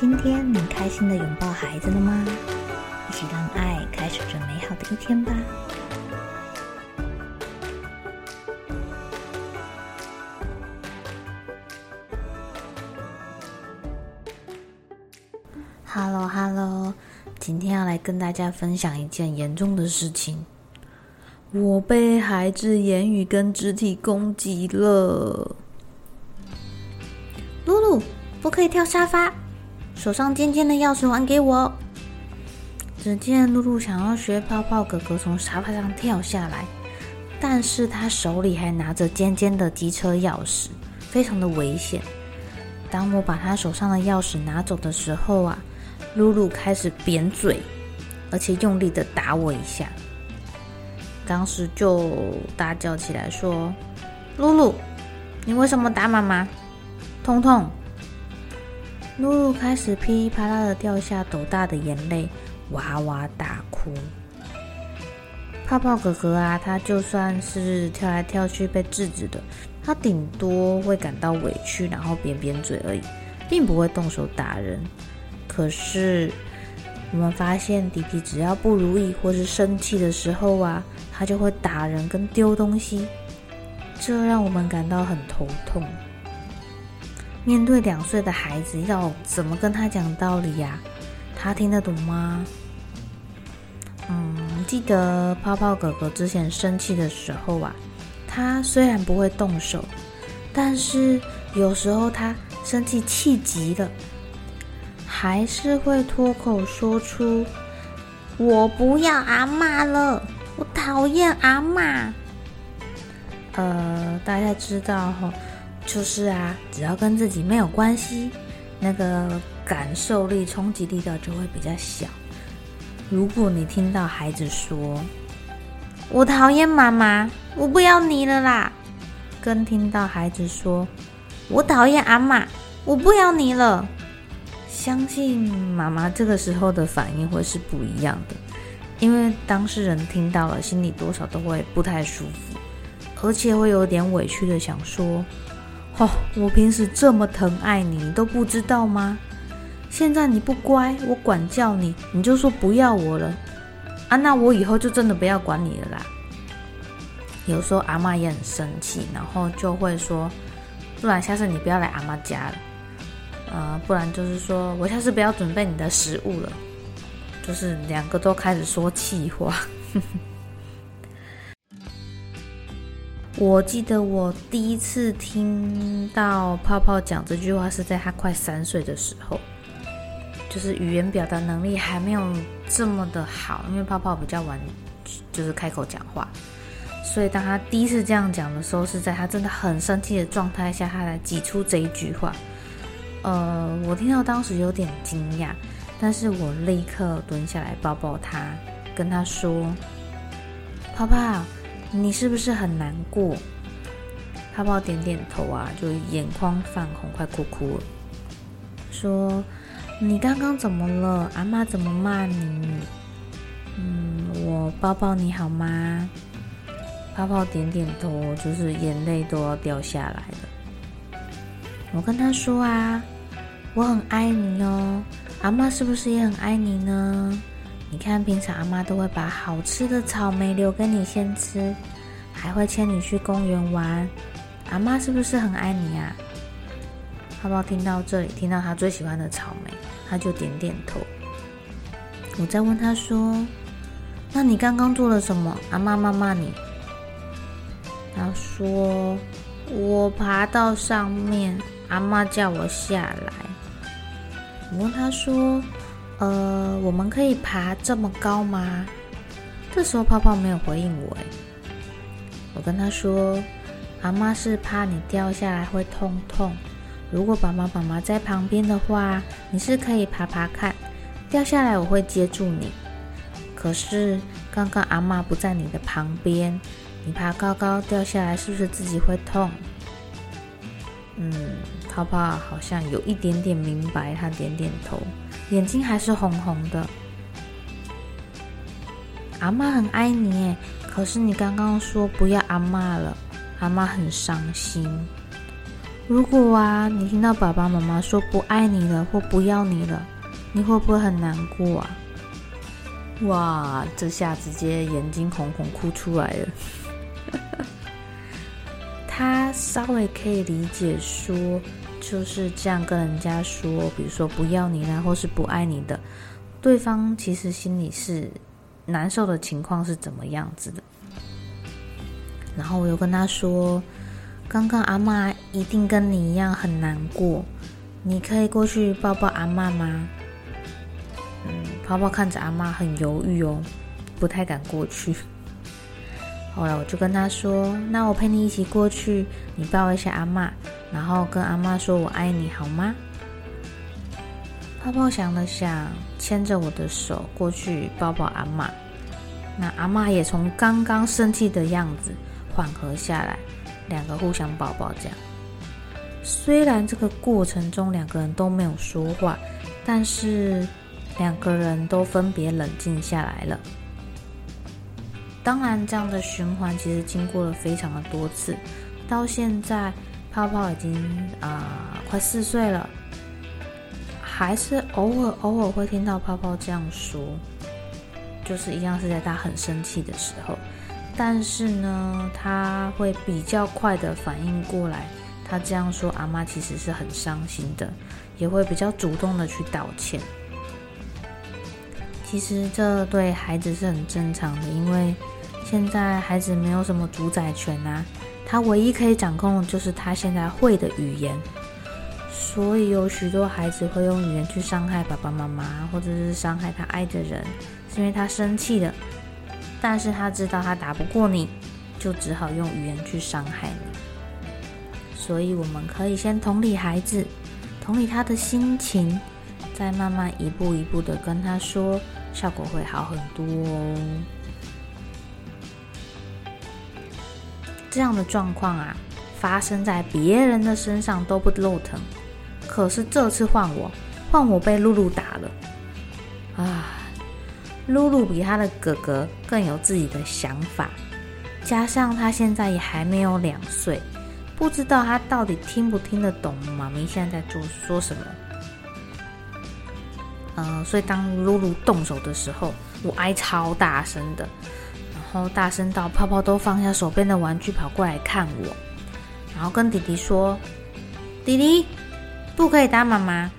今天你开心的拥抱孩子了吗？一起让爱开始这美好的一天吧。Hello Hello，今天要来跟大家分享一件严重的事情，我被孩子言语跟肢体攻击了。露露，不可以跳沙发。手上尖尖的钥匙还给我！只见露露想要学泡泡哥哥从沙发上跳下来，但是他手里还拿着尖尖的机车钥匙，非常的危险。当我把他手上的钥匙拿走的时候啊，露露开始扁嘴，而且用力的打我一下。当时就大叫起来说：“露露，你为什么打妈妈？痛痛！”露露开始噼里啪啦的掉下斗大的眼泪，哇哇大哭。泡泡哥哥啊，他就算是跳来跳去被制止的，他顶多会感到委屈，然后扁扁嘴而已，并不会动手打人。可是我们发现弟弟只要不如意或是生气的时候啊，他就会打人跟丢东西，这让我们感到很头痛。面对两岁的孩子，要怎么跟他讲道理呀？他听得懂吗？嗯，记得泡泡哥哥之前生气的时候啊，他虽然不会动手，但是有时候他生气气急了，还是会脱口说出：“我不要阿妈了，我讨厌阿妈。”呃，大家知道哈。就是啊，只要跟自己没有关系，那个感受力、冲击力道就会比较小。如果你听到孩子说“我讨厌妈妈，我不要你了啦”，跟听到孩子说“我讨厌阿妈，我不要你了”，相信妈妈这个时候的反应会是不一样的，因为当事人听到了，心里多少都会不太舒服，而且会有点委屈的想说。哦，我平时这么疼爱你，你都不知道吗？现在你不乖，我管教你，你就说不要我了啊？那我以后就真的不要管你了啦。有时候阿妈也很生气，然后就会说，不然下次你不要来阿妈家了，呃，不然就是说我下次不要准备你的食物了，就是两个都开始说气话。我记得我第一次听到泡泡讲这句话是在他快三岁的时候，就是语言表达能力还没有这么的好，因为泡泡比较晚就是开口讲话，所以当他第一次这样讲的时候，是在他真的很生气的状态下，他才挤出这一句话。呃，我听到当时有点惊讶，但是我立刻蹲下来抱抱他，跟他说：“泡泡。”你是不是很难过？泡泡点点头啊，就眼眶泛红，快哭哭了。说：“你刚刚怎么了？阿妈怎么骂你？”嗯，我抱抱你好吗？泡泡点点头，就是眼泪都要掉下来了。我跟他说啊，我很爱你哦。阿妈是不是也很爱你呢？你看，平常阿妈都会把好吃的草莓留给你先吃，还会牵你去公园玩。阿妈是不是很爱你啊？泡泡听到这里，听到他最喜欢的草莓，他就点点头。我再问他说：“那你刚刚做了什么？阿妈骂骂你？”他说：“我爬到上面，阿妈叫我下来。”我问他说。呃，我们可以爬这么高吗？这时候泡泡没有回应我。我跟他说：“阿妈是怕你掉下来会痛痛。如果爸爸妈妈在旁边的话，你是可以爬爬看，掉下来我会接住你。可是刚刚阿妈不在你的旁边，你爬高高掉下来，是不是自己会痛？嗯，泡泡好像有一点点明白，他点点头，眼睛还是红红的。阿妈很爱你，可是你刚刚说不要阿妈了，阿妈很伤心。如果啊，你听到爸爸妈妈说不爱你了或不要你了，你会不会很难过啊？哇，这下直接眼睛红红哭出来了。他稍微可以理解说，就是这样跟人家说，比如说不要你啦，或是不爱你的，对方其实心里是难受的情况是怎么样子的。然后我又跟他说。刚刚阿妈一定跟你一样很难过，你可以过去抱抱阿妈吗？嗯，泡泡看着阿妈很犹豫哦，不太敢过去。后来我就跟他说：“那我陪你一起过去，你抱一下阿妈，然后跟阿妈说我爱你，好吗？”泡泡想了想，牵着我的手过去抱抱阿妈。那阿妈也从刚刚生气的样子缓和下来。两个互相抱抱，这样。虽然这个过程中两个人都没有说话，但是两个人都分别冷静下来了。当然，这样的循环其实经过了非常的多次，到现在泡泡已经啊快四岁了，还是偶尔偶尔会听到泡泡这样说，就是一样是在他很生气的时候。但是呢，他会比较快的反应过来，他这样说，阿妈其实是很伤心的，也会比较主动的去道歉。其实这对孩子是很正常的，因为现在孩子没有什么主宰权啊，他唯一可以掌控的就是他现在会的语言，所以有许多孩子会用语言去伤害爸爸妈妈，或者是伤害他爱的人，是因为他生气了。但是他知道他打不过你，就只好用语言去伤害你。所以我们可以先同理孩子，同理他的心情，再慢慢一步一步的跟他说，效果会好很多哦。这样的状况啊，发生在别人的身上都不露疼，可是这次换我，换我被露露打了，啊！露露比他的哥哥更有自己的想法，加上他现在也还没有两岁，不知道他到底听不听得懂妈咪现在在做说什么。嗯，所以当露露动手的时候，我挨超大声的，然后大声到泡泡都放下手边的玩具跑过来看我，然后跟弟弟说：“弟弟不可以打妈妈。”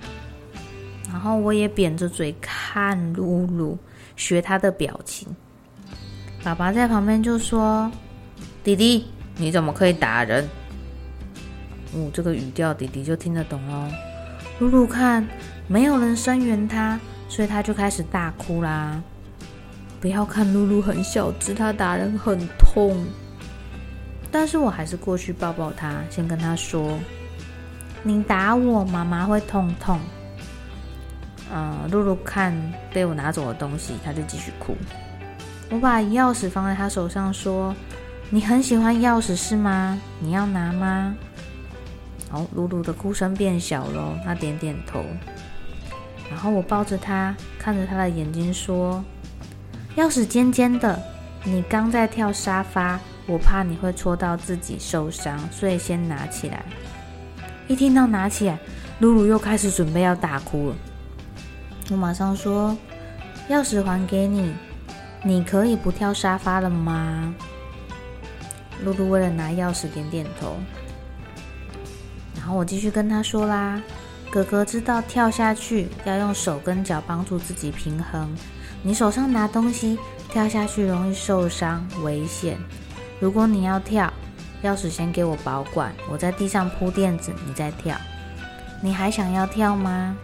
然后我也扁着嘴看露露。学他的表情，爸爸在旁边就说：“弟弟，你怎么可以打人？”哦，这个语调弟弟就听得懂哦。露露看没有人声援他，所以他就开始大哭啦。不要看露露很小只，他打人很痛。但是我还是过去抱抱他，先跟他说：“你打我，妈妈会痛痛。”嗯，露露看被我拿走的东西，他就继续哭。我把钥匙放在他手上，说：“你很喜欢钥匙是吗？你要拿吗？”哦，露露的哭声变小了，他点点头。然后我抱着他，看着他的眼睛说：“钥匙尖尖的，你刚在跳沙发，我怕你会戳到自己受伤，所以先拿起来。”一听到拿起来，露露又开始准备要大哭了。我马上说：“钥匙还给你，你可以不跳沙发了吗？”露露为了拿钥匙点点头。然后我继续跟他说啦：“哥哥知道跳下去要用手跟脚帮助自己平衡。你手上拿东西，跳下去容易受伤，危险。如果你要跳，钥匙先给我保管，我在地上铺垫子，你再跳。你还想要跳吗？”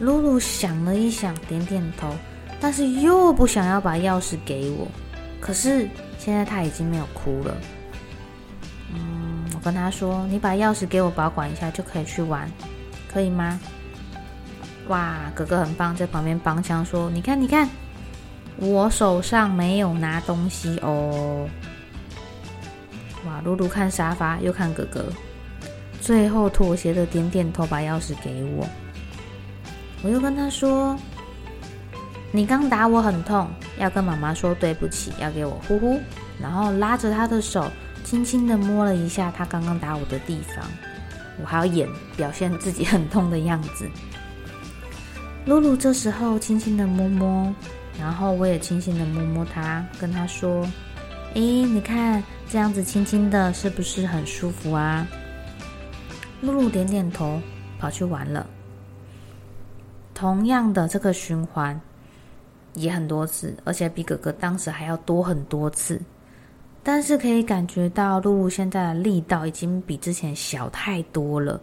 露露想了一想，点点头，但是又不想要把钥匙给我。可是现在他已经没有哭了。嗯，我跟他说：“你把钥匙给我保管一下，就可以去玩，可以吗？”哇，哥哥很棒，在旁边帮腔说：“你看，你看，我手上没有拿东西哦。”哇，露露看沙发，又看哥哥，最后妥协的点点头，把钥匙给我。我又跟他说：“你刚打我很痛，要跟妈妈说对不起，要给我呼呼。”然后拉着他的手，轻轻的摸了一下他刚刚打我的地方。我还要演表现自己很痛的样子。露露这时候轻轻的摸摸，然后我也轻轻的摸摸他，跟他说：“诶，你看这样子轻轻的，是不是很舒服啊？”露露点点头，跑去玩了。同样的这个循环也很多次，而且比哥哥当时还要多很多次。但是可以感觉到露露现在的力道已经比之前小太多了。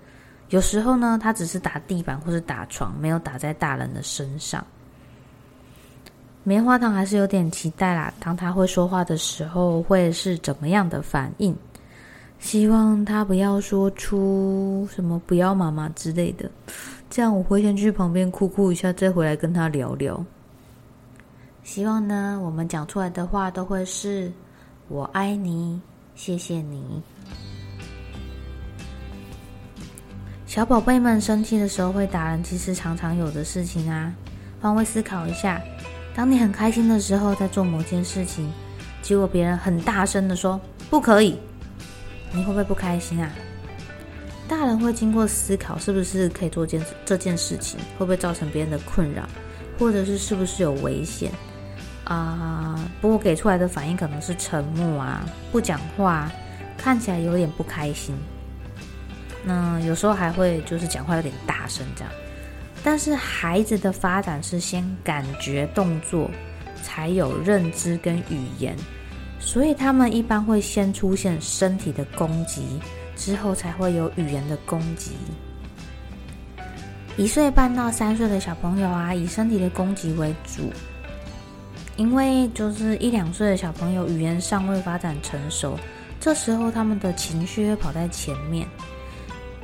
有时候呢，他只是打地板或是打床，没有打在大人的身上。棉花糖还是有点期待啦，当他会说话的时候，会是怎么样的反应？希望他不要说出什么“不要妈妈”之类的，这样我会先去旁边哭哭一下，再回来跟他聊聊。希望呢，我们讲出来的话都会是“我爱你，谢谢你”。小宝贝们生气的时候会打人，其实常常有的事情啊。换位思考一下，当你很开心的时候，在做某件事情，结果别人很大声的说“不可以”，你会不会不开心啊？大人会经过思考，是不是可以做件这件事情，会不会造成别人的困扰，或者是是不是有危险啊？不过给出来的反应可能是沉默啊，不讲话，看起来有点不开心。那有时候还会就是讲话有点大声这样，但是孩子的发展是先感觉动作，才有认知跟语言，所以他们一般会先出现身体的攻击，之后才会有语言的攻击。一岁半到三岁的小朋友啊，以身体的攻击为主，因为就是一两岁的小朋友语言尚未发展成熟，这时候他们的情绪会跑在前面。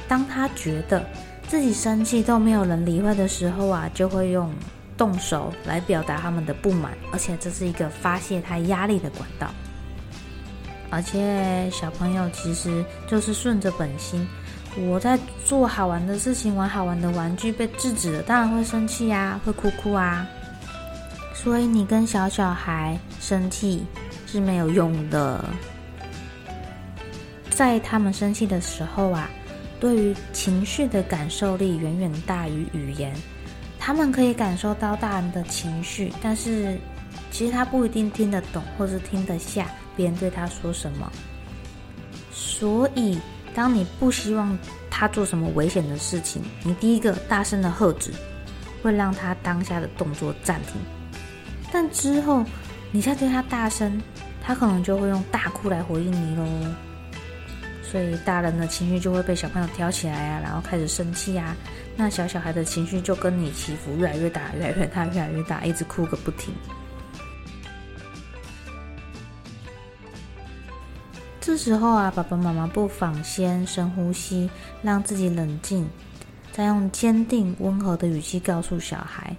当他觉得自己生气都没有人理会的时候啊，就会用动手来表达他们的不满，而且这是一个发泄他压力的管道。而且小朋友其实就是顺着本心，我在做好玩的事情，玩好玩的玩具被制止了，当然会生气啊，会哭哭啊。所以你跟小小孩生气是没有用的，在他们生气的时候啊。对于情绪的感受力远远大于语言，他们可以感受到大人的情绪，但是其实他不一定听得懂，或是听得下别人对他说什么。所以，当你不希望他做什么危险的事情，你第一个大声的喝止，会让他当下的动作暂停。但之后你再对他大声，他可能就会用大哭来回应你喽。所以大人的情绪就会被小朋友挑起来啊，然后开始生气啊。那小小孩的情绪就跟你起伏越来越大，越来越大，越来越大，一直哭个不停。这时候啊，爸爸妈妈不妨先深呼吸，让自己冷静，再用坚定温和的语气告诉小孩：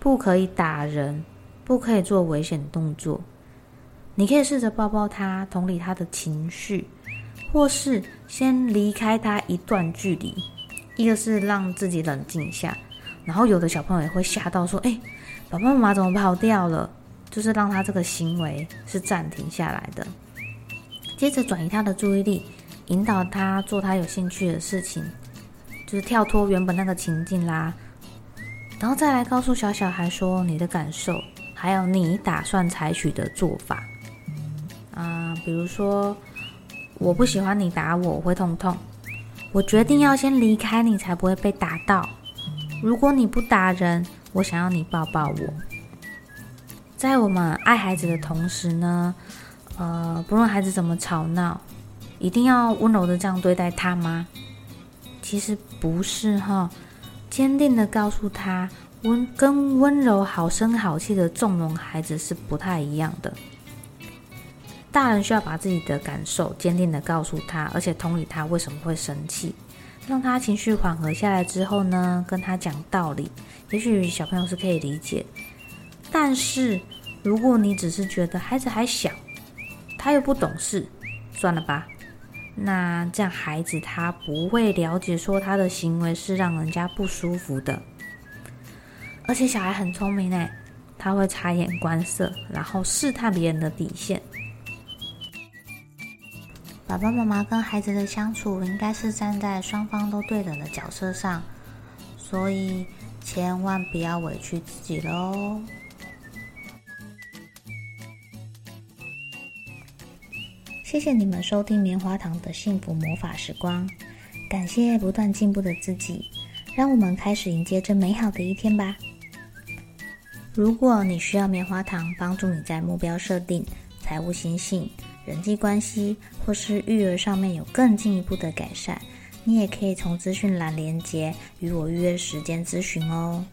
不可以打人，不可以做危险动作。你可以试着抱抱他，同理他的情绪。或是先离开他一段距离，一个是让自己冷静一下，然后有的小朋友也会吓到说：“哎，爸爸妈妈怎么跑掉了？”就是让他这个行为是暂停下来的，接着转移他的注意力，引导他做他有兴趣的事情，就是跳脱原本那个情境啦，然后再来告诉小小孩说你的感受，还有你打算采取的做法啊，比如说。我不喜欢你打我，我会痛痛。我决定要先离开你，才不会被打到。如果你不打人，我想要你抱抱我。在我们爱孩子的同时呢，呃，不论孩子怎么吵闹，一定要温柔的这样对待他吗？其实不是哈，坚定的告诉他，温跟温柔好声好气的纵容孩子是不太一样的。大人需要把自己的感受坚定的告诉他，而且同理他为什么会生气，让他情绪缓和下来之后呢，跟他讲道理，也许小朋友是可以理解。但是如果你只是觉得孩子还小，他又不懂事，算了吧。那这样孩子他不会了解说他的行为是让人家不舒服的。而且小孩很聪明哎，他会察言观色，然后试探别人的底线。爸爸妈妈跟孩子的相处，应该是站在双方都对等的角色上，所以千万不要委屈自己喽。谢谢你们收听棉花糖的幸福魔法时光，感谢不断进步的自己，让我们开始迎接这美好的一天吧。如果你需要棉花糖帮助你在目标设定、财务心性。人际关系或是育儿上面有更进一步的改善，你也可以从资讯栏连接与我预约时间咨询哦。